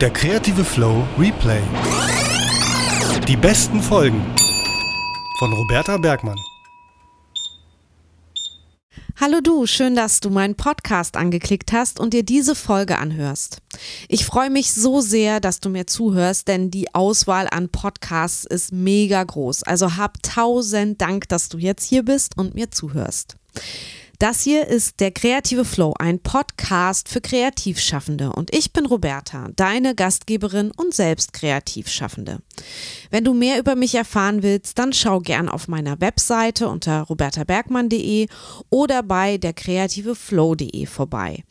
Der kreative Flow Replay. Die besten Folgen von Roberta Bergmann. Hallo du, schön, dass du meinen Podcast angeklickt hast und dir diese Folge anhörst. Ich freue mich so sehr, dass du mir zuhörst, denn die Auswahl an Podcasts ist mega groß. Also hab tausend Dank, dass du jetzt hier bist und mir zuhörst. Das hier ist der Kreative Flow, ein Podcast für Kreativschaffende und ich bin Roberta, deine Gastgeberin und selbst Kreativschaffende. Wenn du mehr über mich erfahren willst, dann schau gern auf meiner Webseite unter robertabergmann.de oder bei der kreativeflow.de vorbei.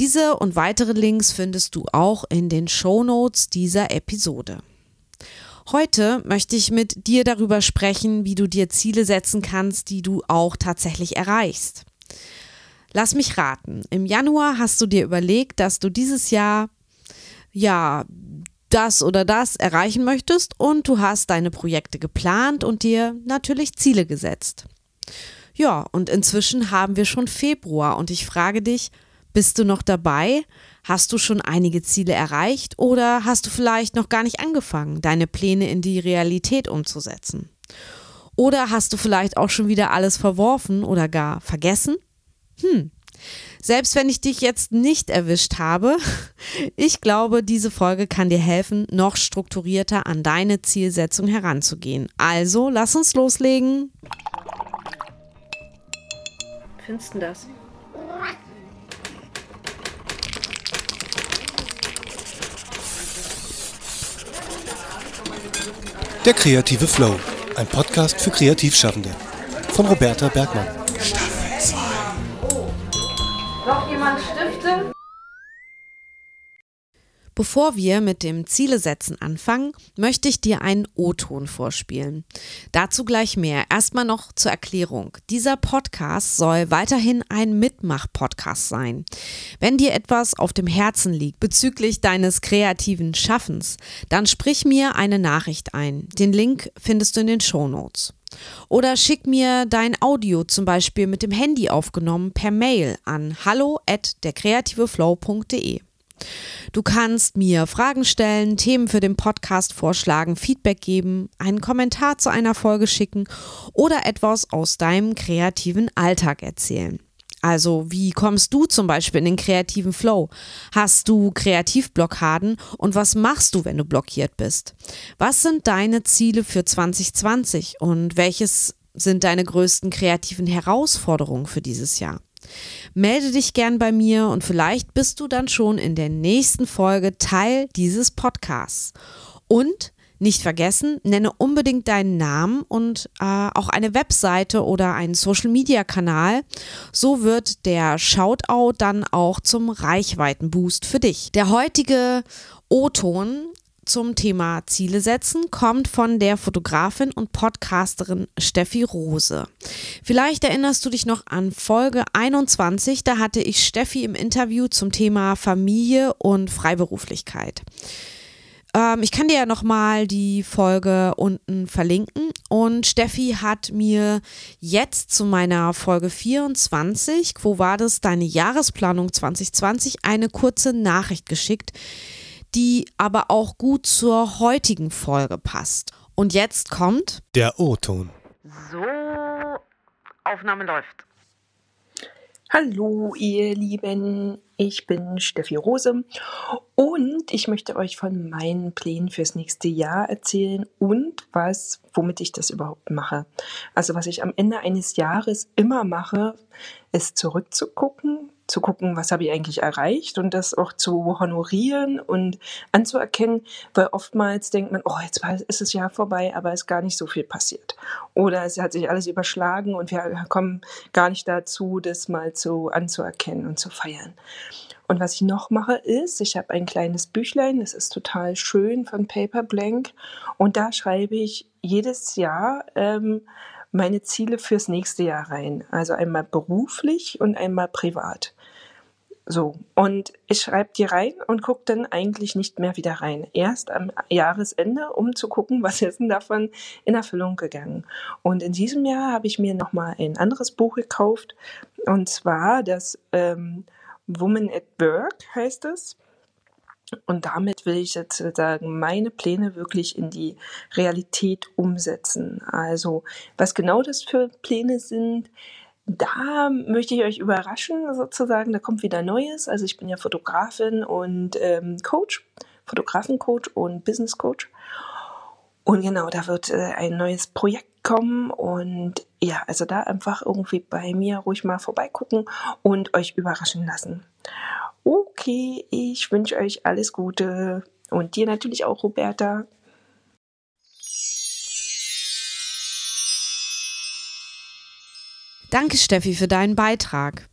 Diese und weitere Links findest du auch in den Show Notes dieser Episode. Heute möchte ich mit dir darüber sprechen, wie du dir Ziele setzen kannst, die du auch tatsächlich erreichst. Lass mich raten. Im Januar hast du dir überlegt, dass du dieses Jahr ja das oder das erreichen möchtest und du hast deine Projekte geplant und dir natürlich Ziele gesetzt. Ja, und inzwischen haben wir schon Februar und ich frage dich, bist du noch dabei? Hast du schon einige Ziele erreicht oder hast du vielleicht noch gar nicht angefangen, deine Pläne in die Realität umzusetzen? Oder hast du vielleicht auch schon wieder alles verworfen oder gar vergessen? Hm. Selbst wenn ich dich jetzt nicht erwischt habe, ich glaube, diese Folge kann dir helfen, noch strukturierter an deine Zielsetzung heranzugehen. Also, lass uns loslegen. Findest du das? Der kreative Flow, ein Podcast für Kreativschaffende von Roberta Bergmann. Bevor wir mit dem Zielesetzen anfangen, möchte ich dir einen O-Ton vorspielen. Dazu gleich mehr. Erstmal noch zur Erklärung. Dieser Podcast soll weiterhin ein Mitmach-Podcast sein. Wenn dir etwas auf dem Herzen liegt bezüglich deines kreativen Schaffens, dann sprich mir eine Nachricht ein. Den Link findest du in den Show Notes. Oder schick mir dein Audio zum Beispiel mit dem Handy aufgenommen per Mail an hallo at derkreativeflow.de. Du kannst mir Fragen stellen, Themen für den Podcast vorschlagen, Feedback geben, einen Kommentar zu einer Folge schicken oder etwas aus deinem kreativen Alltag erzählen. Also, wie kommst du zum Beispiel in den kreativen Flow? Hast du Kreativblockaden und was machst du, wenn du blockiert bist? Was sind deine Ziele für 2020 und welches sind deine größten kreativen Herausforderungen für dieses Jahr? Melde dich gern bei mir und vielleicht bist du dann schon in der nächsten Folge Teil dieses Podcasts. Und nicht vergessen, nenne unbedingt deinen Namen und äh, auch eine Webseite oder einen Social-Media-Kanal. So wird der Shoutout dann auch zum Reichweitenboost für dich. Der heutige O-Ton zum Thema Ziele setzen kommt von der Fotografin und Podcasterin Steffi Rose. Vielleicht erinnerst du dich noch an Folge 21, da hatte ich Steffi im Interview zum Thema Familie und Freiberuflichkeit. Ähm, ich kann dir ja nochmal die Folge unten verlinken und Steffi hat mir jetzt zu meiner Folge 24, wo war das, deine Jahresplanung 2020, eine kurze Nachricht geschickt die aber auch gut zur heutigen Folge passt. Und jetzt kommt der O-Ton. So, Aufnahme läuft. Hallo, ihr Lieben. Ich bin Steffi Rose und ich möchte euch von meinen Plänen fürs nächste Jahr erzählen und was, womit ich das überhaupt mache. Also was ich am Ende eines Jahres immer mache, ist zurückzugucken, zu gucken, was habe ich eigentlich erreicht und das auch zu honorieren und anzuerkennen, weil oftmals denkt man, oh, jetzt ist das Jahr vorbei, aber es ist gar nicht so viel passiert. Oder es hat sich alles überschlagen und wir kommen gar nicht dazu, das mal zu anzuerkennen und zu feiern. Und was ich noch mache ist, ich habe ein kleines Büchlein, das ist total schön von Paper Blank und da schreibe ich jedes Jahr ähm, meine Ziele fürs nächste Jahr rein. Also einmal beruflich und einmal privat. So, und ich schreibe die rein und gucke dann eigentlich nicht mehr wieder rein. Erst am Jahresende, um zu gucken, was ist denn davon in Erfüllung gegangen. Und in diesem Jahr habe ich mir nochmal ein anderes Buch gekauft, und zwar das ähm, Woman at Work heißt es. Und damit will ich sozusagen meine Pläne wirklich in die Realität umsetzen. Also was genau das für Pläne sind, da möchte ich euch überraschen sozusagen. Da kommt wieder Neues. Also ich bin ja Fotografin und ähm, Coach, Fotografencoach und Business Coach. Und genau, da wird äh, ein neues Projekt kommen und ja, also da einfach irgendwie bei mir ruhig mal vorbeigucken und euch überraschen lassen. Okay, ich wünsche euch alles Gute und dir natürlich auch, Roberta. Danke, Steffi, für deinen Beitrag.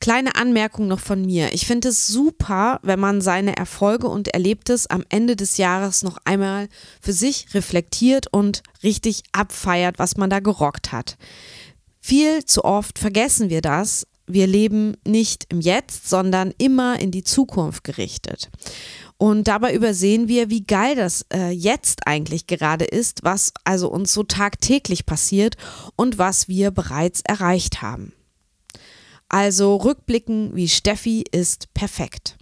Kleine Anmerkung noch von mir. Ich finde es super, wenn man seine Erfolge und Erlebtes am Ende des Jahres noch einmal für sich reflektiert und richtig abfeiert, was man da gerockt hat. Viel zu oft vergessen wir das, wir leben nicht im Jetzt, sondern immer in die Zukunft gerichtet. Und dabei übersehen wir, wie geil das äh, jetzt eigentlich gerade ist, was also uns so tagtäglich passiert und was wir bereits erreicht haben. Also rückblicken wie Steffi ist perfekt.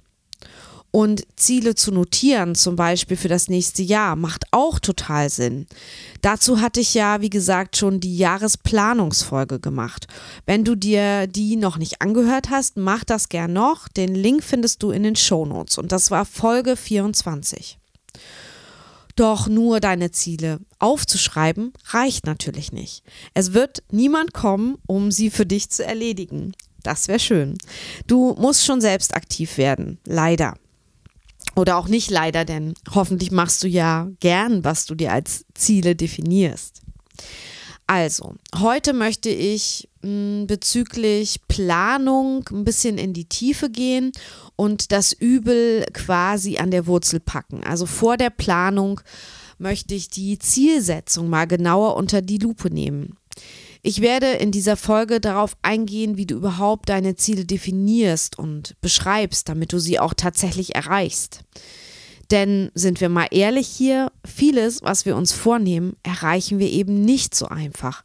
Und Ziele zu notieren, zum Beispiel für das nächste Jahr, macht auch total Sinn. Dazu hatte ich ja, wie gesagt, schon die Jahresplanungsfolge gemacht. Wenn du dir die noch nicht angehört hast, mach das gern noch. Den Link findest du in den Show Notes. Und das war Folge 24. Doch nur deine Ziele aufzuschreiben reicht natürlich nicht. Es wird niemand kommen, um sie für dich zu erledigen. Das wäre schön. Du musst schon selbst aktiv werden, leider. Oder auch nicht leider, denn hoffentlich machst du ja gern, was du dir als Ziele definierst. Also, heute möchte ich mh, hm, bezüglich Planung ein bisschen in die Tiefe gehen und das Übel quasi an der Wurzel packen. Also vor der Planung möchte ich die Zielsetzung mal genauer unter die Lupe nehmen. Ich werde in dieser Folge darauf eingehen, wie du überhaupt deine Ziele definierst und beschreibst, damit du sie auch tatsächlich erreichst. Denn sind wir mal ehrlich hier, vieles, was wir uns vornehmen, erreichen wir eben nicht so einfach.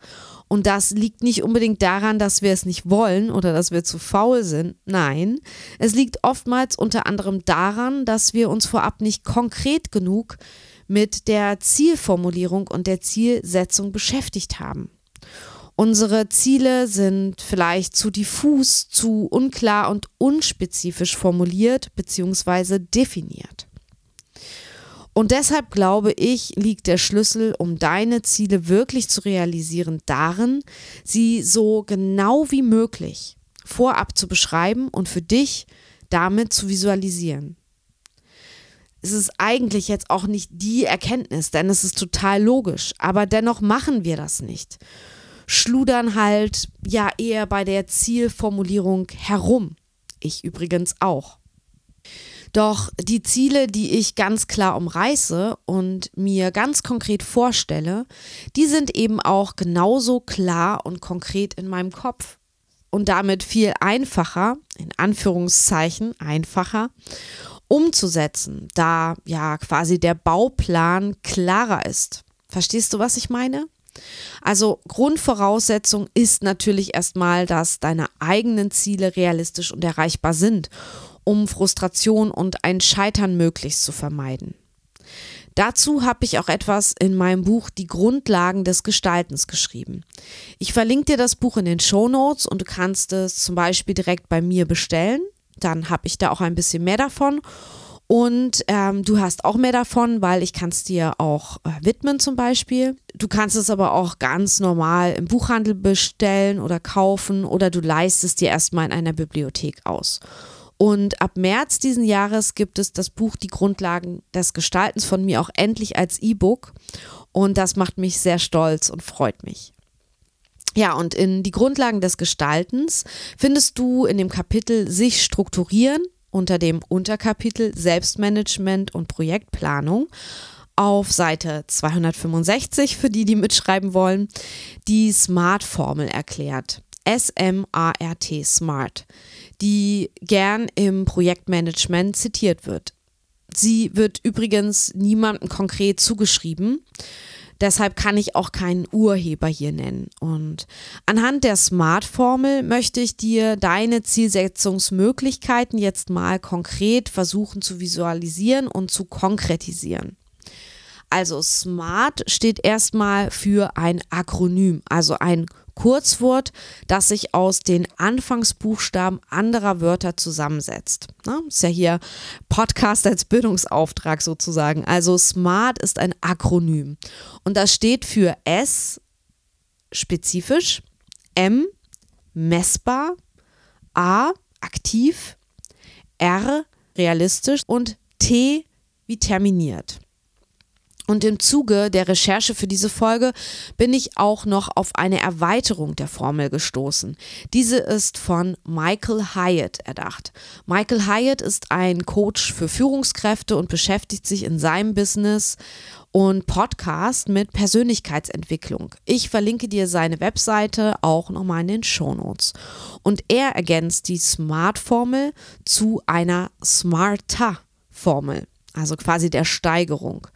Und das liegt nicht unbedingt daran, dass wir es nicht wollen oder dass wir zu faul sind. Nein, es liegt oftmals unter anderem daran, dass wir uns vorab nicht konkret genug mit der Zielformulierung und der Zielsetzung beschäftigt haben. Unsere Ziele sind vielleicht zu diffus, zu unklar und unspezifisch formuliert bzw. definiert. Und deshalb glaube ich, liegt der Schlüssel, um deine Ziele wirklich zu realisieren, darin, sie so genau wie möglich vorab zu beschreiben und für dich damit zu visualisieren. Es ist eigentlich jetzt auch nicht die Erkenntnis, denn es ist total logisch, aber dennoch machen wir das nicht schludern halt ja eher bei der Zielformulierung herum. Ich übrigens auch. Doch die Ziele, die ich ganz klar umreiße und mir ganz konkret vorstelle, die sind eben auch genauso klar und konkret in meinem Kopf und damit viel einfacher, in Anführungszeichen einfacher, umzusetzen, da ja quasi der Bauplan klarer ist. Verstehst du, was ich meine? Also Grundvoraussetzung ist natürlich erstmal, dass deine eigenen Ziele realistisch und erreichbar sind, um Frustration und ein Scheitern möglichst zu vermeiden. Dazu habe ich auch etwas in meinem Buch Die Grundlagen des Gestaltens geschrieben. Ich verlinke dir das Buch in den Show Notes und du kannst es zum Beispiel direkt bei mir bestellen. Dann habe ich da auch ein bisschen mehr davon. Und ähm, du hast auch mehr davon, weil ich kann es dir auch äh, widmen zum Beispiel. Du kannst es aber auch ganz normal im Buchhandel bestellen oder kaufen oder du leist es dir erstmal in einer Bibliothek aus. Und ab März diesen Jahres gibt es das Buch Die Grundlagen des Gestaltens von mir auch endlich als E-Book. Und das macht mich sehr stolz und freut mich. Ja, und in die Grundlagen des Gestaltens findest du in dem Kapitel sich strukturieren unter dem Unterkapitel Selbstmanagement und Projektplanung auf Seite 265 für die, die mitschreiben wollen, die SMART-Formel erklärt. S-M-A-R-T, SMART, die gern im Projektmanagement zitiert wird. Sie wird übrigens niemandem konkret zugeschrieben. Deshalb kann ich auch keinen Urheber hier nennen. Und anhand der Smart-Formel möchte ich dir deine Zielsetzungsmöglichkeiten jetzt mal konkret versuchen zu visualisieren und zu konkretisieren. Also SMART steht erstmal für ein Akronym, also ein Kurzwort, das sich aus den Anfangsbuchstaben anderer Wörter zusammensetzt. Na, ist ja hier Podcast als Bildungsauftrag sozusagen. Also SMART ist ein Akronym und das steht für S spezifisch, M messbar, A aktiv, R realistisch und T wie terminiert. Und im Zuge der Recherche für diese Folge bin ich auch noch auf eine Erweiterung der Formel gestoßen. Diese ist von Michael Hyatt erdacht. Michael Hyatt ist ein Coach für Führungskräfte und beschäftigt sich in seinem Business und Podcast mit Persönlichkeitsentwicklung. Ich verlinke dir seine Webseite auch nochmal in den Shownotes. Und er ergänzt die Smart-Formel zu einer Smarter-Formel also quasi der Steigerung.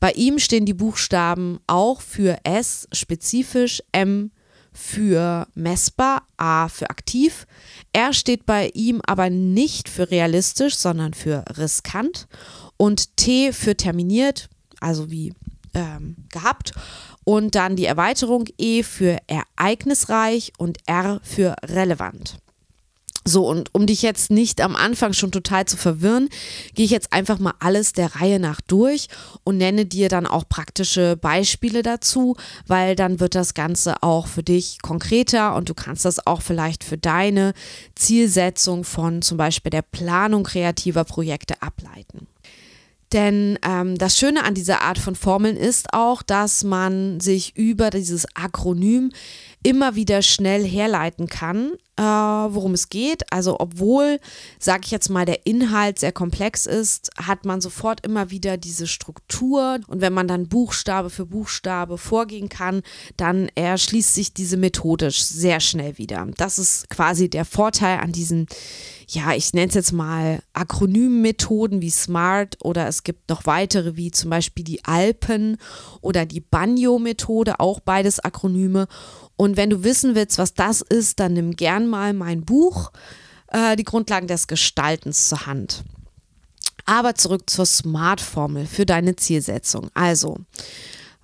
Bei ihm stehen die Buchstaben auch für S spezifisch, M für messbar, A für aktiv. R steht bei ihm aber nicht für realistisch, sondern für riskant. Und T für terminiert, also wie ähm, gehabt. Und dann die Erweiterung E für ereignisreich und R für relevant. So, und um dich jetzt nicht am Anfang schon total zu verwirren, gehe ich jetzt einfach mal alles der Reihe nach durch und nenne dir dann auch praktische Beispiele dazu, weil dann wird das Ganze auch für dich konkreter und du kannst das auch vielleicht für deine Zielsetzung von zum Beispiel der Planung kreativer Projekte ableiten. Denn ähm, das Schöne an dieser Art von Formeln ist auch, dass man sich über dieses Akronym immer wieder schnell herleiten kann, äh, worum es geht. Also obwohl, sage ich jetzt mal, der Inhalt sehr komplex ist, hat man sofort immer wieder diese Struktur. Und wenn man dann Buchstabe für Buchstabe vorgehen kann, dann erschließt sich diese methodisch sehr schnell wieder. Das ist quasi der Vorteil an diesen, ja, ich nenne es jetzt mal Akronymmethoden wie SMART oder es gibt noch weitere wie zum Beispiel die Alpen oder die Banjo-Methode, auch beides Akronyme. Und wenn du wissen willst, was das ist, dann nimm gern mal mein Buch, äh, die Grundlagen des Gestaltens zur Hand. Aber zurück zur Smart-Formel für deine Zielsetzung. Also,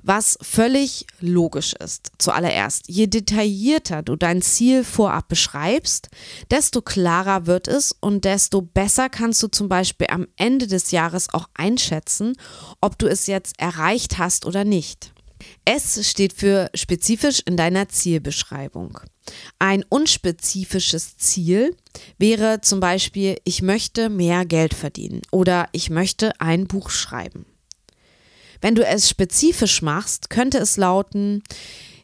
was völlig logisch ist. Zuallererst, je detaillierter du dein Ziel vorab beschreibst, desto klarer wird es und desto besser kannst du zum Beispiel am Ende des Jahres auch einschätzen, ob du es jetzt erreicht hast oder nicht. S steht für spezifisch in deiner Zielbeschreibung. Ein unspezifisches Ziel wäre zum Beispiel, ich möchte mehr Geld verdienen oder ich möchte ein Buch schreiben. Wenn du es spezifisch machst, könnte es lauten,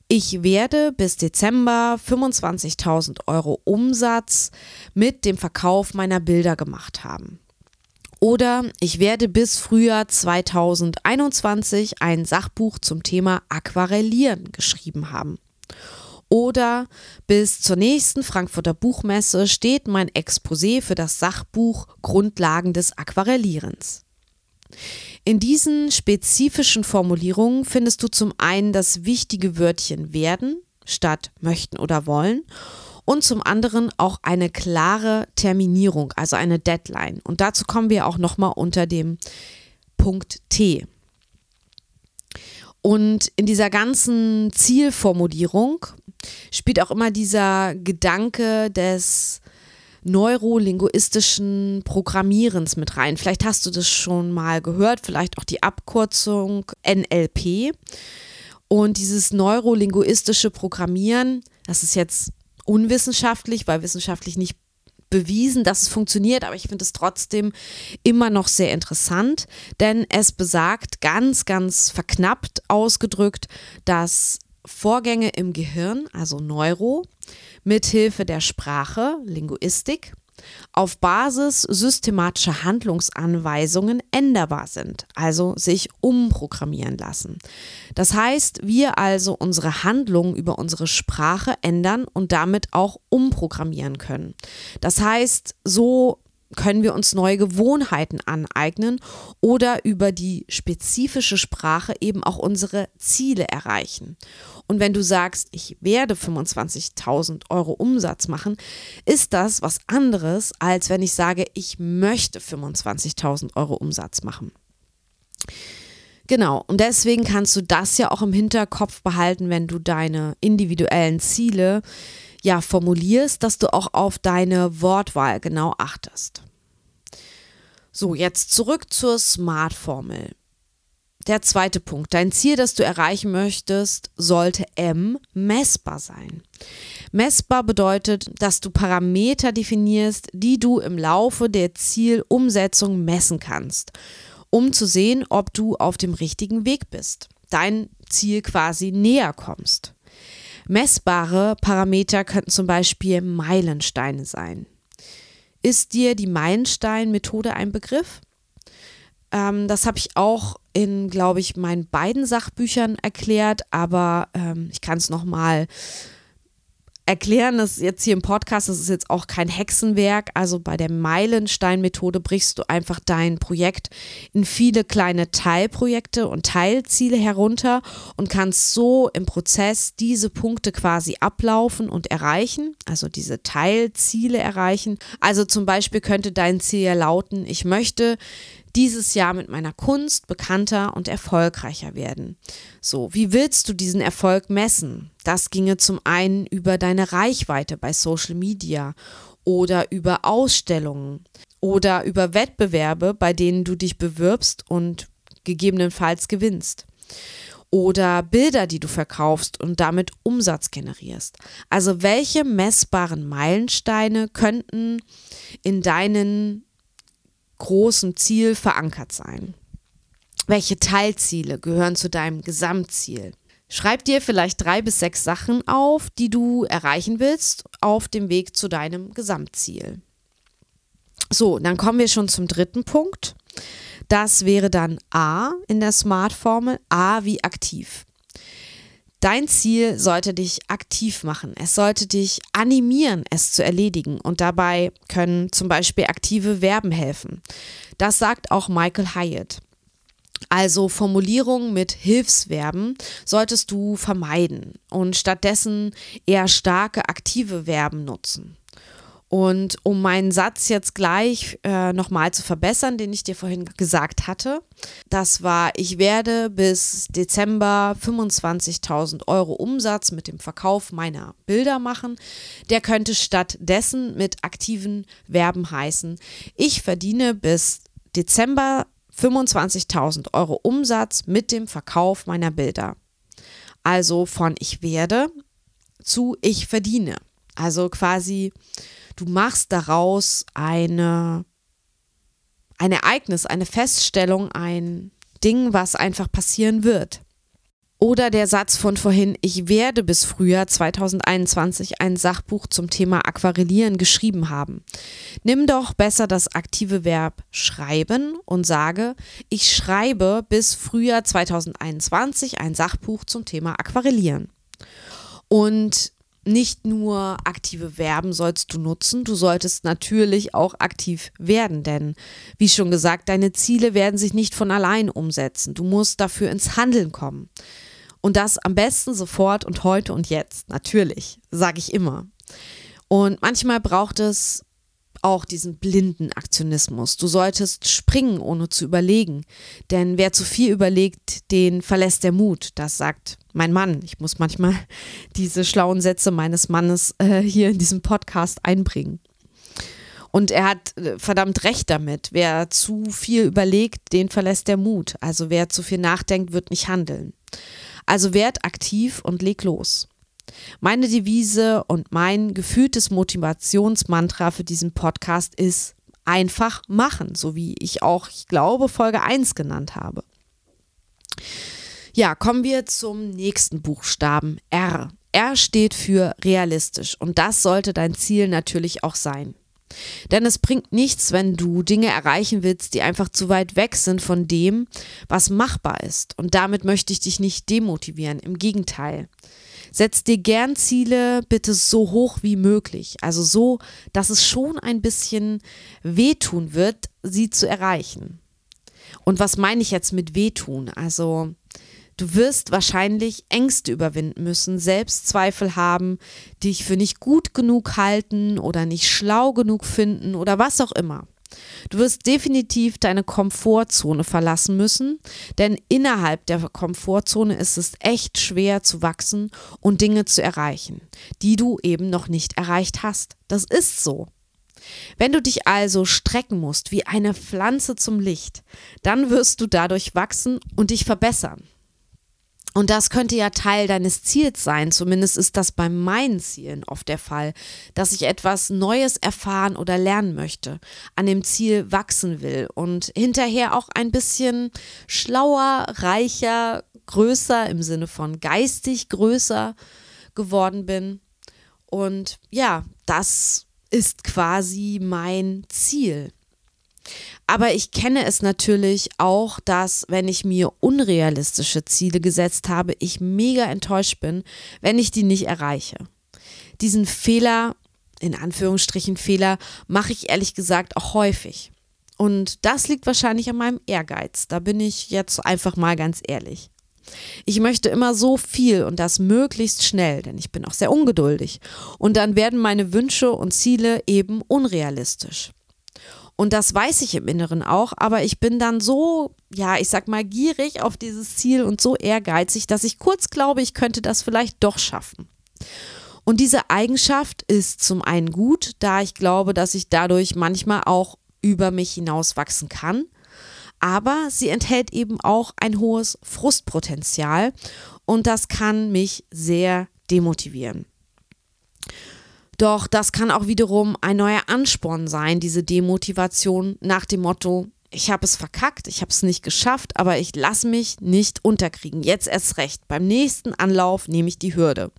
ich werde bis Dezember 25.000 Euro Umsatz mit dem Verkauf meiner Bilder gemacht haben. Oder ich werde bis Frühjahr 2021 ein Sachbuch zum Thema Aquarellieren geschrieben haben. Oder bis zur nächsten Frankfurter Buchmesse steht mein Exposé für das Sachbuch Grundlagen des Aquarellierens. In diesen spezifischen Formulierungen findest du zum einen das wichtige Wörtchen werden statt möchten oder wollen und zum anderen auch eine klare Terminierung, also eine Deadline. Und dazu kommen wir auch nochmal unter dem Punkt T. Und in dieser ganzen Zielformulierung spielt auch immer dieser Gedanke des neurolinguistischen Programmierens mit rein. Vielleicht hast du das schon mal gehört, vielleicht auch die Abkürzung NLP. Und dieses neurolinguistische Programmieren, das ist jetzt unwissenschaftlich, weil wissenschaftlich nicht bewiesen, dass es funktioniert, aber ich finde es trotzdem immer noch sehr interessant, denn es besagt ganz, ganz verknappt ausgedrückt, dass Vorgänge im Gehirn, also Neuro, mithilfe der Sprache, Linguistik, auf Basis systematischer Handlungsanweisungen änderbar sind, also sich umprogrammieren lassen. Das heißt, wir also unsere Handlungen über unsere Sprache ändern und damit auch umprogrammieren können. Das heißt, so können wir uns neue Gewohnheiten aneignen oder über die spezifische Sprache eben auch unsere Ziele erreichen. Und wenn du sagst, ich werde 25.000 Euro Umsatz machen, ist das was anderes, als wenn ich sage, ich möchte 25.000 Euro Umsatz machen. Genau, und deswegen kannst du das ja auch im Hinterkopf behalten, wenn du deine individuellen Ziele ja formulierst, dass du auch auf deine Wortwahl genau achtest. So, jetzt zurück zur Smart-Formel. Der zweite Punkt. Dein Ziel, das du erreichen möchtest, sollte M messbar sein. Messbar bedeutet, dass du Parameter definierst, die du im Laufe der Zielumsetzung messen kannst, um zu sehen, ob du auf dem richtigen Weg bist, dein Ziel quasi näher kommst. Messbare Parameter könnten zum Beispiel Meilensteine sein. Ist dir die Meilenstein-Methode ein Begriff? Ähm, das habe ich auch in, glaube ich, meinen beiden Sachbüchern erklärt, aber ähm, ich kann es nochmal erklären, das jetzt hier im Podcast, das ist jetzt auch kein Hexenwerk. Also bei der Meilenstein-Methode brichst du einfach dein Projekt in viele kleine Teilprojekte und Teilziele herunter und kannst so im Prozess diese Punkte quasi ablaufen und erreichen, also diese Teilziele erreichen. Also zum Beispiel könnte dein Ziel ja lauten, ich möchte dieses Jahr mit meiner Kunst bekannter und erfolgreicher werden. So, wie willst du diesen Erfolg messen? Das ginge zum einen über deine Reichweite bei Social Media oder über Ausstellungen oder über Wettbewerbe, bei denen du dich bewirbst und gegebenenfalls gewinnst. Oder Bilder, die du verkaufst und damit Umsatz generierst. Also welche messbaren Meilensteine könnten in deinen großem Ziel verankert sein? Welche Teilziele gehören zu deinem Gesamtziel? Schreib dir vielleicht drei bis sechs Sachen auf, die du erreichen willst auf dem Weg zu deinem Gesamtziel. So, dann kommen wir schon zum dritten Punkt. Das wäre dann A in der Smart-Formel. A wie aktiv. Dein Ziel sollte dich aktiv machen. Es sollte dich animieren, es zu erledigen. Und dabei können zum Beispiel aktive Verben helfen. Das sagt auch Michael Hyatt. Also Formulierungen mit Hilfsverben solltest du vermeiden und stattdessen eher starke aktive Verben nutzen. Und um meinen Satz jetzt gleich äh, nochmal zu verbessern, den ich dir vorhin gesagt hatte, das war, ich werde bis Dezember 25.000 Euro Umsatz mit dem Verkauf meiner Bilder machen. Der könnte stattdessen mit aktiven Verben heißen, ich verdiene bis Dezember 25.000 Euro Umsatz mit dem Verkauf meiner Bilder. Also von ich werde zu ich verdiene. Also quasi Du machst daraus eine, ein Ereignis, eine Feststellung, ein Ding, was einfach passieren wird. Oder der Satz von vorhin, ich werde bis Frühjahr 2021 ein Sachbuch zum Thema Aquarellieren geschrieben haben. Nimm doch besser das aktive Verb schreiben und sage, ich schreibe bis Frühjahr 2021 ein Sachbuch zum Thema Aquarellieren. Und nicht nur aktive Verben sollst du nutzen, du solltest natürlich auch aktiv werden, denn wie schon gesagt, deine Ziele werden sich nicht von allein umsetzen. Du musst dafür ins Handeln kommen. Und das am besten sofort und heute und jetzt, natürlich, sage ich immer. Und manchmal braucht es auch diesen blinden Aktionismus. Du solltest springen, ohne zu überlegen. Denn wer zu viel überlegt, den verlässt der Mut. Das sagt mein Mann. Ich muss manchmal diese schlauen Sätze meines Mannes äh, hier in diesem Podcast einbringen. Und er hat äh, verdammt recht damit. Wer zu viel überlegt, den verlässt der Mut. Also wer zu viel nachdenkt, wird nicht handeln. Also werd aktiv und leg los. Meine Devise und mein gefühltes Motivationsmantra für diesen Podcast ist einfach machen, so wie ich auch, ich glaube, Folge 1 genannt habe. Ja, kommen wir zum nächsten Buchstaben R. R steht für realistisch und das sollte dein Ziel natürlich auch sein. Denn es bringt nichts, wenn du Dinge erreichen willst, die einfach zu weit weg sind von dem, was machbar ist. Und damit möchte ich dich nicht demotivieren. Im Gegenteil. Setz dir gern Ziele bitte so hoch wie möglich. Also so, dass es schon ein bisschen wehtun wird, sie zu erreichen. Und was meine ich jetzt mit wehtun? Also Du wirst wahrscheinlich Ängste überwinden müssen, Selbstzweifel haben, dich für nicht gut genug halten oder nicht schlau genug finden oder was auch immer. Du wirst definitiv deine Komfortzone verlassen müssen, denn innerhalb der Komfortzone ist es echt schwer zu wachsen und Dinge zu erreichen, die du eben noch nicht erreicht hast. Das ist so. Wenn du dich also strecken musst wie eine Pflanze zum Licht, dann wirst du dadurch wachsen und dich verbessern. Und das könnte ja Teil deines Ziels sein. Zumindest ist das bei meinen Zielen oft der Fall, dass ich etwas Neues erfahren oder lernen möchte, an dem Ziel wachsen will und hinterher auch ein bisschen schlauer, reicher, größer im Sinne von geistig größer geworden bin. Und ja, das ist quasi mein Ziel. Aber ich kenne es natürlich auch, dass wenn ich mir unrealistische Ziele gesetzt habe, ich mega enttäuscht bin, wenn ich die nicht erreiche. Diesen Fehler, in Anführungsstrichen Fehler, mache ich ehrlich gesagt auch häufig. Und das liegt wahrscheinlich an meinem Ehrgeiz. Da bin ich jetzt einfach mal ganz ehrlich. Ich möchte immer so viel und das möglichst schnell, denn ich bin auch sehr ungeduldig. Und dann werden meine Wünsche und Ziele eben unrealistisch. Und das weiß ich im Inneren auch, aber ich bin dann so, ja, ich sag mal, gierig auf dieses Ziel und so ehrgeizig, dass ich kurz glaube, ich könnte das vielleicht doch schaffen. Und diese Eigenschaft ist zum einen gut, da ich glaube, dass ich dadurch manchmal auch über mich hinaus wachsen kann. Aber sie enthält eben auch ein hohes Frustpotenzial und das kann mich sehr demotivieren. Doch das kann auch wiederum ein neuer Ansporn sein, diese Demotivation nach dem Motto, ich habe es verkackt, ich habe es nicht geschafft, aber ich lasse mich nicht unterkriegen. Jetzt erst recht. Beim nächsten Anlauf nehme ich die Hürde.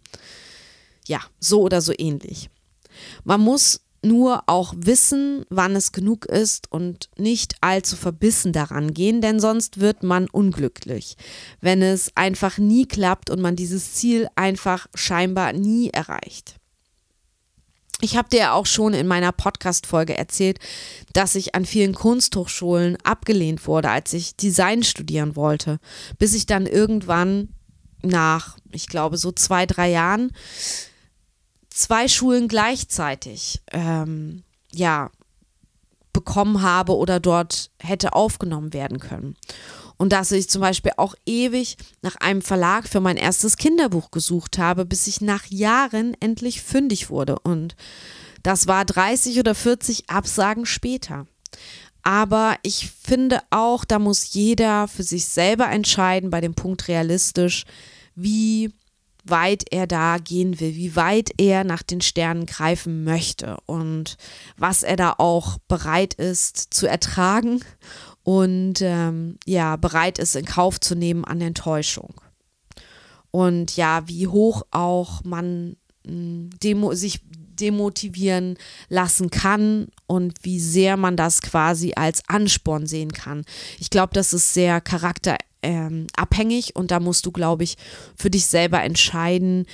Ja, so oder so ähnlich. Man muss nur auch wissen, wann es genug ist und nicht allzu verbissen daran gehen, denn sonst wird man unglücklich, wenn es einfach nie klappt und man dieses Ziel einfach scheinbar nie erreicht. Ich habe dir auch schon in meiner Podcast-Folge erzählt, dass ich an vielen Kunsthochschulen abgelehnt wurde, als ich Design studieren wollte, bis ich dann irgendwann nach, ich glaube, so zwei, drei Jahren zwei Schulen gleichzeitig, ähm, ja, bekommen habe oder dort hätte aufgenommen werden können. Und dass ich zum Beispiel auch ewig nach einem Verlag für mein erstes Kinderbuch gesucht habe, bis ich nach Jahren endlich fündig wurde. Und das war 30 oder 40 Absagen später. Aber ich finde auch, da muss jeder für sich selber entscheiden, bei dem Punkt realistisch, wie weit er da gehen will, wie weit er nach den Sternen greifen möchte und was er da auch bereit ist zu ertragen und ähm, ja, bereit ist in Kauf zu nehmen an Enttäuschung. Und ja, wie hoch auch man hm, demo sich demotivieren lassen kann und wie sehr man das quasi als Ansporn sehen kann. Ich glaube, das ist sehr charakterabhängig ähm, und da musst du, glaube ich, für dich selber entscheiden,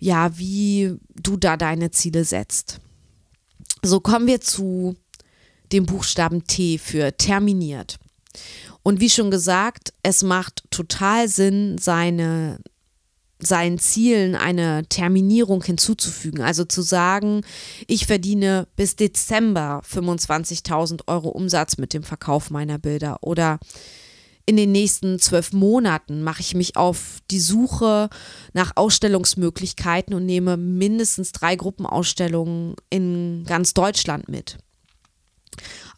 ja, wie du da deine Ziele setzt. So kommen wir zu dem Buchstaben T für terminiert. Und wie schon gesagt, es macht total Sinn, seine, seinen Zielen eine Terminierung hinzuzufügen. Also zu sagen, ich verdiene bis Dezember 25.000 Euro Umsatz mit dem Verkauf meiner Bilder oder in den nächsten zwölf Monaten mache ich mich auf die Suche nach Ausstellungsmöglichkeiten und nehme mindestens drei Gruppenausstellungen in ganz Deutschland mit.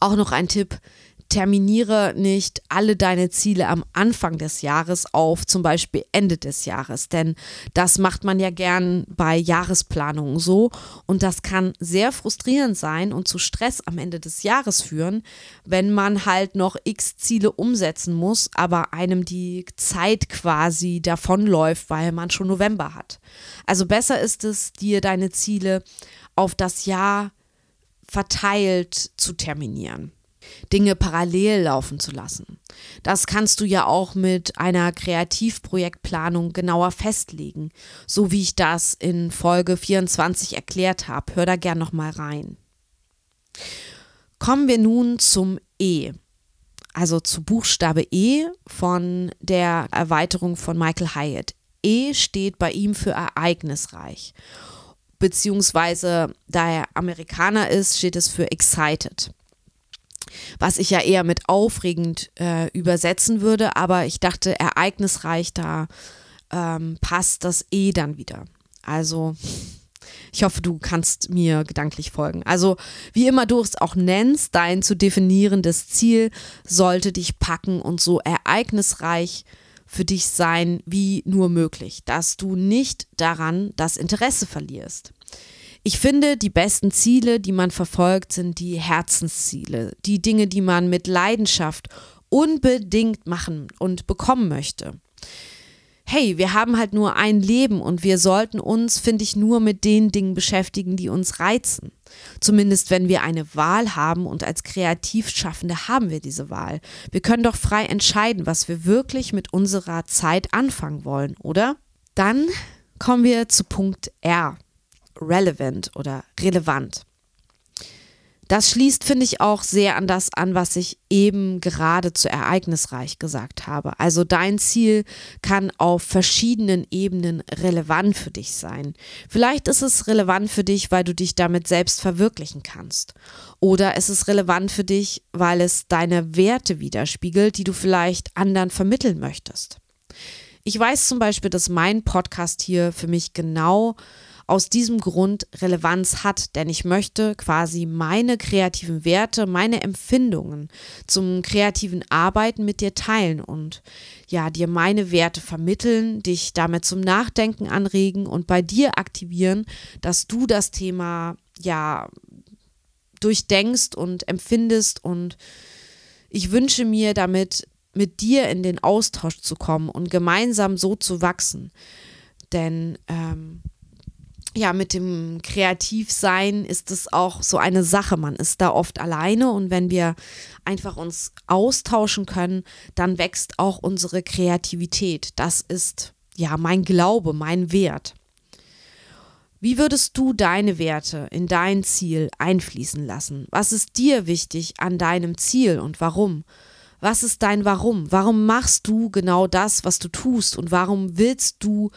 Auch noch ein Tipp, terminiere nicht alle deine Ziele am Anfang des Jahres auf, zum Beispiel Ende des Jahres, denn das macht man ja gern bei Jahresplanungen so und das kann sehr frustrierend sein und zu Stress am Ende des Jahres führen, wenn man halt noch x Ziele umsetzen muss, aber einem die Zeit quasi davonläuft, weil man schon November hat. Also besser ist es, dir deine Ziele auf das Jahr verteilt zu terminieren. Dinge parallel laufen zu lassen. Das kannst du ja auch mit einer Kreativprojektplanung genauer festlegen, so wie ich das in Folge 24 erklärt habe. Hör da gern noch mal rein. Kommen wir nun zum E. Also zu Buchstabe E von der Erweiterung von Michael Hyatt. E steht bei ihm für ereignisreich. Beziehungsweise, da er Amerikaner ist, steht es für excited was ich ja eher mit aufregend äh, übersetzen würde, aber ich dachte, ereignisreich, da ähm, passt das eh dann wieder. Also, ich hoffe, du kannst mir gedanklich folgen. Also, wie immer du es auch nennst, dein zu definierendes Ziel sollte dich packen und so ereignisreich für dich sein wie nur möglich, dass du nicht daran das Interesse verlierst. Ich finde, die besten Ziele, die man verfolgt, sind die Herzensziele, die Dinge, die man mit Leidenschaft unbedingt machen und bekommen möchte. Hey, wir haben halt nur ein Leben und wir sollten uns, finde ich, nur mit den Dingen beschäftigen, die uns reizen. Zumindest wenn wir eine Wahl haben und als Kreativschaffende haben wir diese Wahl. Wir können doch frei entscheiden, was wir wirklich mit unserer Zeit anfangen wollen, oder? Dann kommen wir zu Punkt R relevant oder relevant. Das schließt, finde ich, auch sehr an das an, was ich eben gerade zu ereignisreich gesagt habe. Also dein Ziel kann auf verschiedenen Ebenen relevant für dich sein. Vielleicht ist es relevant für dich, weil du dich damit selbst verwirklichen kannst. Oder es ist relevant für dich, weil es deine Werte widerspiegelt, die du vielleicht anderen vermitteln möchtest. Ich weiß zum Beispiel, dass mein Podcast hier für mich genau aus diesem Grund Relevanz hat, denn ich möchte quasi meine kreativen Werte, meine Empfindungen zum kreativen Arbeiten mit dir teilen und ja, dir meine Werte vermitteln, dich damit zum Nachdenken anregen und bei dir aktivieren, dass du das Thema ja durchdenkst und empfindest und ich wünsche mir damit mit dir in den Austausch zu kommen und gemeinsam so zu wachsen. Denn ähm, ja, mit dem Kreativsein ist es auch so eine Sache. Man ist da oft alleine und wenn wir einfach uns austauschen können, dann wächst auch unsere Kreativität. Das ist ja mein Glaube, mein Wert. Wie würdest du deine Werte in dein Ziel einfließen lassen? Was ist dir wichtig an deinem Ziel und warum? Was ist dein Warum? Warum machst du genau das, was du tust? Und warum willst du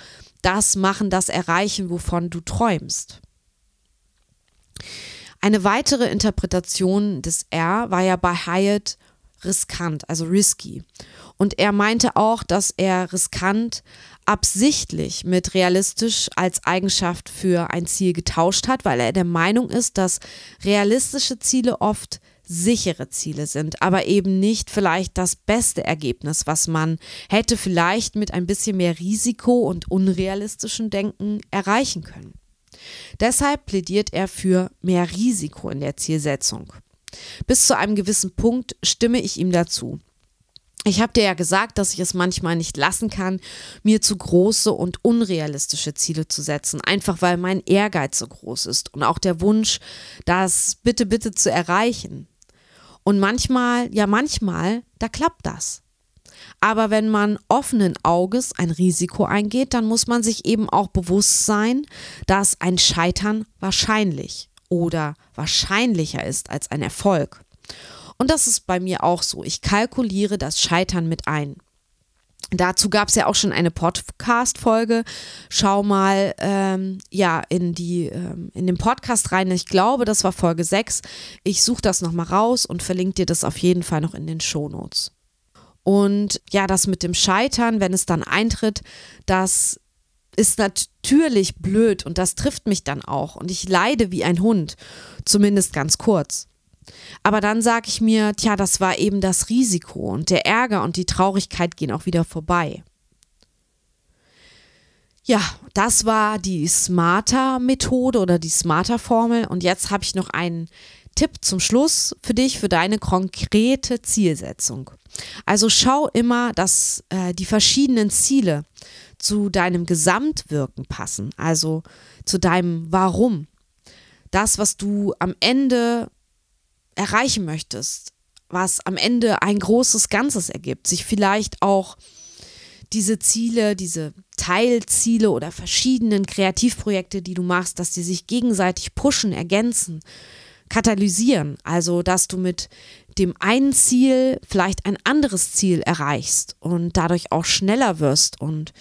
das machen, das erreichen, wovon du träumst? Eine weitere Interpretation des R war ja bei Hyatt riskant, also risky. Und er meinte auch, dass er riskant absichtlich mit realistisch als Eigenschaft für ein Ziel getauscht hat, weil er der Meinung ist, dass realistische Ziele oft sichere Ziele sind, aber eben nicht vielleicht das beste Ergebnis, was man hätte vielleicht mit ein bisschen mehr Risiko und unrealistischem Denken erreichen können. Deshalb plädiert er für mehr Risiko in der Zielsetzung. Bis zu einem gewissen Punkt stimme ich ihm dazu. Ich habe dir ja gesagt, dass ich es manchmal nicht lassen kann, mir zu große und unrealistische Ziele zu setzen, einfach weil mein Ehrgeiz so groß ist und auch der Wunsch, das bitte, bitte zu erreichen. Und manchmal, ja manchmal, da klappt das. Aber wenn man offenen Auges ein Risiko eingeht, dann muss man sich eben auch bewusst sein, dass ein Scheitern wahrscheinlich oder wahrscheinlicher ist als ein Erfolg. Und das ist bei mir auch so. Ich kalkuliere das Scheitern mit ein. Dazu gab es ja auch schon eine Podcast-Folge. Schau mal ähm, ja in die ähm, in den Podcast rein. Ich glaube, das war Folge 6. Ich suche das nochmal raus und verlinke dir das auf jeden Fall noch in den Shownotes. Und ja, das mit dem Scheitern, wenn es dann eintritt, das ist natürlich blöd und das trifft mich dann auch. Und ich leide wie ein Hund, zumindest ganz kurz. Aber dann sage ich mir, tja, das war eben das Risiko und der Ärger und die Traurigkeit gehen auch wieder vorbei. Ja, das war die Smarter-Methode oder die Smarter-Formel. Und jetzt habe ich noch einen Tipp zum Schluss für dich, für deine konkrete Zielsetzung. Also schau immer, dass äh, die verschiedenen Ziele zu deinem Gesamtwirken passen, also zu deinem Warum. Das, was du am Ende erreichen möchtest, was am Ende ein großes Ganzes ergibt, sich vielleicht auch diese Ziele, diese Teilziele oder verschiedenen Kreativprojekte, die du machst, dass die sich gegenseitig pushen, ergänzen, katalysieren. Also, dass du mit dem einen Ziel vielleicht ein anderes Ziel erreichst und dadurch auch schneller wirst und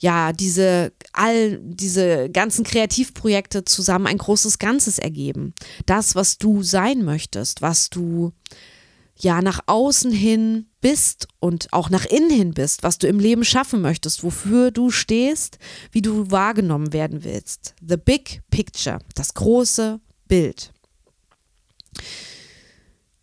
ja, diese all diese ganzen Kreativprojekte zusammen ein großes Ganzes ergeben. Das, was du sein möchtest, was du ja nach außen hin bist und auch nach innen hin bist, was du im Leben schaffen möchtest, wofür du stehst, wie du wahrgenommen werden willst. The big picture, das große Bild.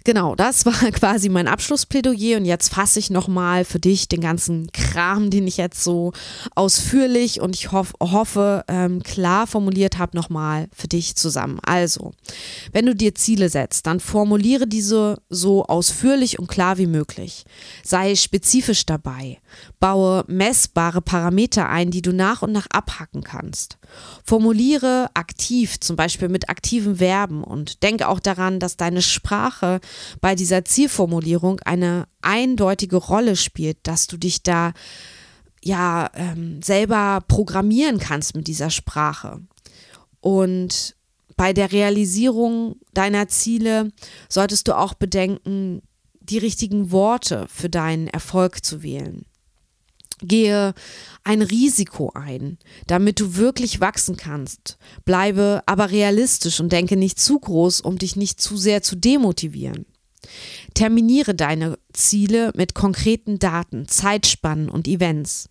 Genau, das war quasi mein Abschlussplädoyer und jetzt fasse ich nochmal für dich den ganzen Kram, den ich jetzt so ausführlich und ich hoff, hoffe ähm, klar formuliert habe, nochmal für dich zusammen. Also, wenn du dir Ziele setzt, dann formuliere diese so ausführlich und klar wie möglich. Sei spezifisch dabei. Baue messbare Parameter ein, die du nach und nach abhacken kannst. Formuliere aktiv, zum Beispiel mit aktiven Verben und denke auch daran, dass deine Sprache bei dieser Zielformulierung eine eindeutige Rolle spielt, dass du dich da ja ähm, selber programmieren kannst mit dieser Sprache. Und bei der Realisierung deiner Ziele solltest du auch bedenken, die richtigen Worte für deinen Erfolg zu wählen. Gehe ein Risiko ein, damit du wirklich wachsen kannst. Bleibe aber realistisch und denke nicht zu groß, um dich nicht zu sehr zu demotivieren. Terminiere deine Ziele mit konkreten Daten, Zeitspannen und Events.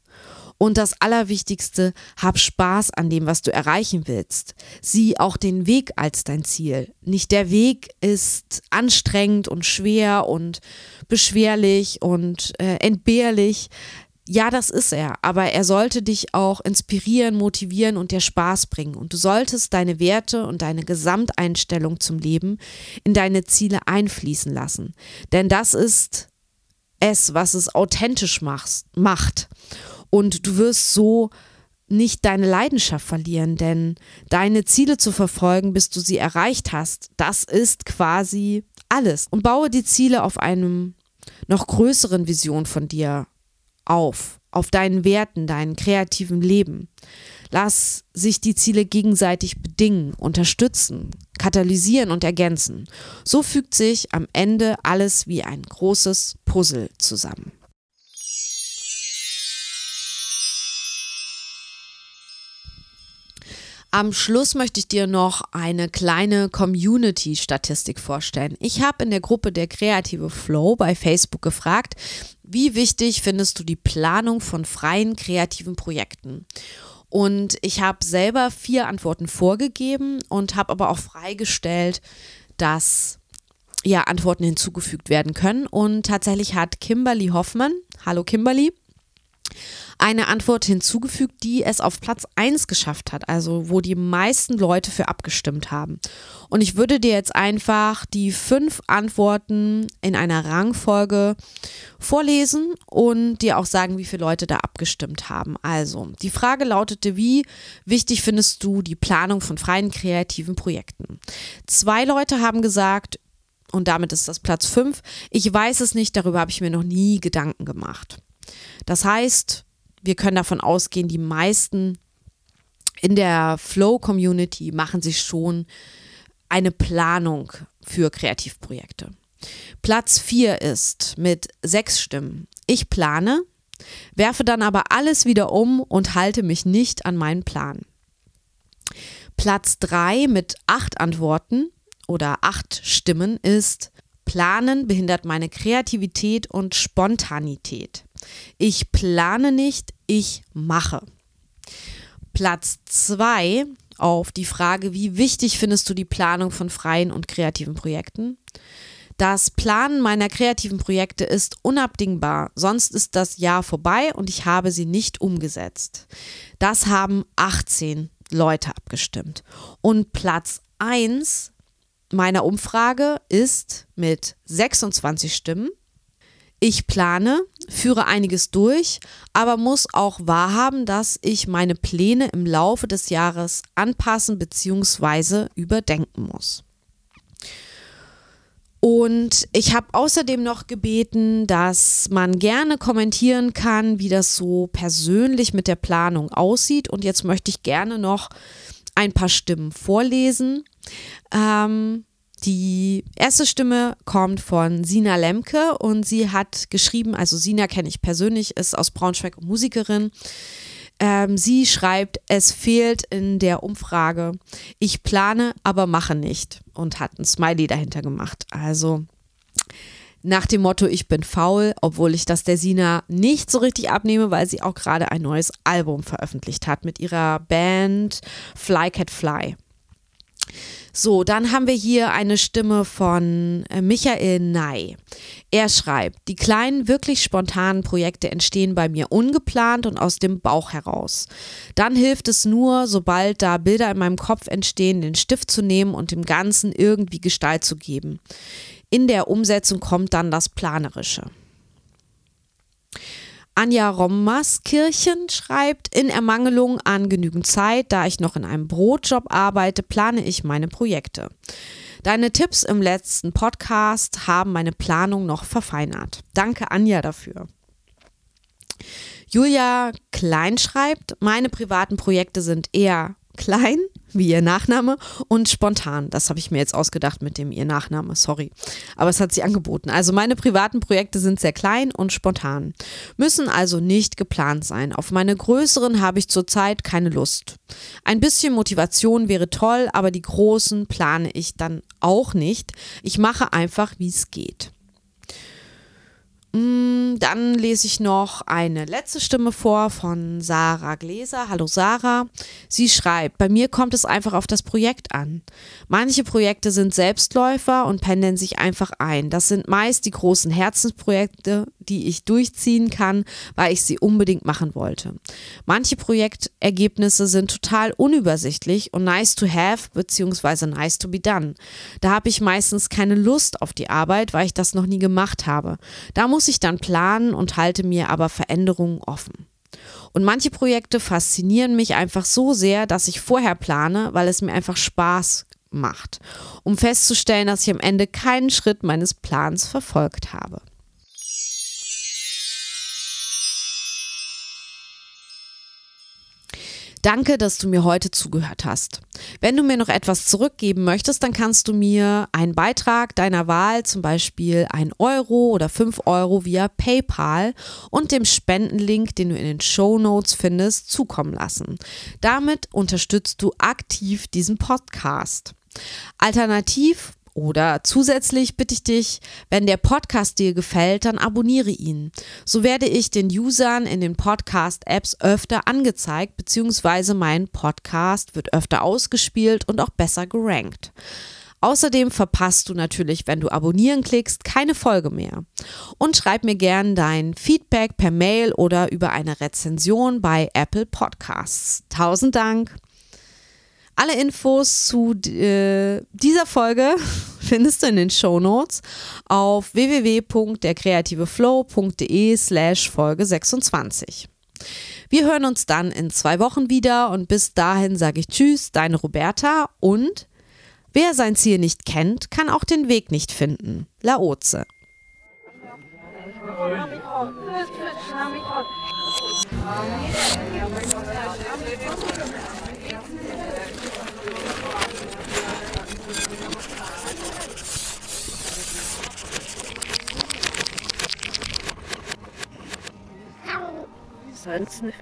Und das Allerwichtigste, hab Spaß an dem, was du erreichen willst. Sieh auch den Weg als dein Ziel. Nicht der Weg ist anstrengend und schwer und beschwerlich und äh, entbehrlich. Ja, das ist er, aber er sollte dich auch inspirieren, motivieren und dir Spaß bringen. Und du solltest deine Werte und deine Gesamteinstellung zum Leben in deine Ziele einfließen lassen. Denn das ist es, was es authentisch macht. Und du wirst so nicht deine Leidenschaft verlieren, denn deine Ziele zu verfolgen, bis du sie erreicht hast, das ist quasi alles. Und baue die Ziele auf einem noch größeren Vision von dir auf, auf deinen Werten, deinen kreativen Leben. Lass sich die Ziele gegenseitig bedingen, unterstützen, katalysieren und ergänzen. So fügt sich am Ende alles wie ein großes Puzzle zusammen. Am Schluss möchte ich dir noch eine kleine Community-Statistik vorstellen. Ich habe in der Gruppe der kreative Flow bei Facebook gefragt, wie wichtig findest du die Planung von freien kreativen Projekten? Und ich habe selber vier Antworten vorgegeben und habe aber auch freigestellt, dass ja Antworten hinzugefügt werden können. Und tatsächlich hat Kimberly Hoffmann, hallo Kimberly, eine Antwort hinzugefügt, die es auf Platz 1 geschafft hat, also wo die meisten Leute für abgestimmt haben. Und ich würde dir jetzt einfach die fünf Antworten in einer Rangfolge vorlesen und dir auch sagen, wie viele Leute da abgestimmt haben. Also, die Frage lautete, wie wichtig findest du die Planung von freien kreativen Projekten? Zwei Leute haben gesagt, und damit ist das Platz 5, ich weiß es nicht, darüber habe ich mir noch nie Gedanken gemacht. Das heißt, wir können davon ausgehen, die meisten in der Flow-Community machen sich schon eine Planung für Kreativprojekte. Platz 4 ist mit sechs Stimmen. Ich plane, werfe dann aber alles wieder um und halte mich nicht an meinen Plan. Platz 3 mit acht Antworten oder acht Stimmen ist Planen behindert meine Kreativität und Spontanität. Ich plane nicht, ich mache. Platz zwei auf die Frage, wie wichtig findest du die Planung von freien und kreativen Projekten? Das Planen meiner kreativen Projekte ist unabdingbar, sonst ist das Jahr vorbei und ich habe sie nicht umgesetzt. Das haben 18 Leute abgestimmt. Und Platz 1 meiner Umfrage ist mit 26 Stimmen ich plane, führe einiges durch, aber muss auch wahrhaben, dass ich meine Pläne im Laufe des Jahres anpassen bzw. überdenken muss. Und ich habe außerdem noch gebeten, dass man gerne kommentieren kann, wie das so persönlich mit der Planung aussieht. Und jetzt möchte ich gerne noch ein paar Stimmen vorlesen. Ähm, die erste Stimme kommt von Sina Lemke und sie hat geschrieben, also Sina kenne ich persönlich, ist aus Braunschweig Musikerin. Ähm, sie schreibt, es fehlt in der Umfrage, ich plane, aber mache nicht und hat ein Smiley dahinter gemacht. Also nach dem Motto, ich bin faul, obwohl ich das der Sina nicht so richtig abnehme, weil sie auch gerade ein neues Album veröffentlicht hat mit ihrer Band Fly Cat Fly. So, dann haben wir hier eine Stimme von äh, Michael Ney. Er schreibt, die kleinen, wirklich spontanen Projekte entstehen bei mir ungeplant und aus dem Bauch heraus. Dann hilft es nur, sobald da Bilder in meinem Kopf entstehen, den Stift zu nehmen und dem Ganzen irgendwie Gestalt zu geben. In der Umsetzung kommt dann das Planerische. Anja Rommaskirchen schreibt, in Ermangelung an genügend Zeit, da ich noch in einem Brotjob arbeite, plane ich meine Projekte. Deine Tipps im letzten Podcast haben meine Planung noch verfeinert. Danke Anja dafür. Julia Klein schreibt, meine privaten Projekte sind eher klein, wie ihr Nachname, und spontan. Das habe ich mir jetzt ausgedacht mit dem ihr Nachname, sorry. Aber es hat sie angeboten. Also meine privaten Projekte sind sehr klein und spontan, müssen also nicht geplant sein. Auf meine größeren habe ich zurzeit keine Lust. Ein bisschen Motivation wäre toll, aber die großen plane ich dann auch nicht. Ich mache einfach, wie es geht. Mm, dann lese ich noch eine letzte Stimme vor von Sarah Gläser. Hallo Sarah. Sie schreibt, bei mir kommt es einfach auf das Projekt an. Manche Projekte sind Selbstläufer und pendeln sich einfach ein. Das sind meist die großen Herzensprojekte, die ich durchziehen kann, weil ich sie unbedingt machen wollte. Manche Projektergebnisse sind total unübersichtlich und nice to have bzw. nice to be done. Da habe ich meistens keine Lust auf die Arbeit, weil ich das noch nie gemacht habe. Da muss ich dann planen und halte mir aber Veränderungen offen. Und manche Projekte faszinieren mich einfach so sehr, dass ich vorher plane, weil es mir einfach Spaß macht, um festzustellen, dass ich am Ende keinen Schritt meines Plans verfolgt habe. Danke, dass du mir heute zugehört hast. Wenn du mir noch etwas zurückgeben möchtest, dann kannst du mir einen Beitrag deiner Wahl, zum Beispiel ein Euro oder fünf Euro via PayPal und dem Spendenlink, den du in den Show Notes findest, zukommen lassen. Damit unterstützt du aktiv diesen Podcast. Alternativ oder zusätzlich bitte ich dich, wenn der Podcast dir gefällt, dann abonniere ihn. So werde ich den Usern in den Podcast-Apps öfter angezeigt, beziehungsweise mein Podcast wird öfter ausgespielt und auch besser gerankt. Außerdem verpasst du natürlich, wenn du abonnieren klickst, keine Folge mehr. Und schreib mir gern dein Feedback per Mail oder über eine Rezension bei Apple Podcasts. Tausend Dank! Alle Infos zu äh, dieser Folge findest du in den Show Notes auf www.derkreativeflow.de slash Folge 26. Wir hören uns dann in zwei Wochen wieder und bis dahin sage ich Tschüss, deine Roberta und wer sein Ziel nicht kennt, kann auch den Weg nicht finden. Laoze. Nicht.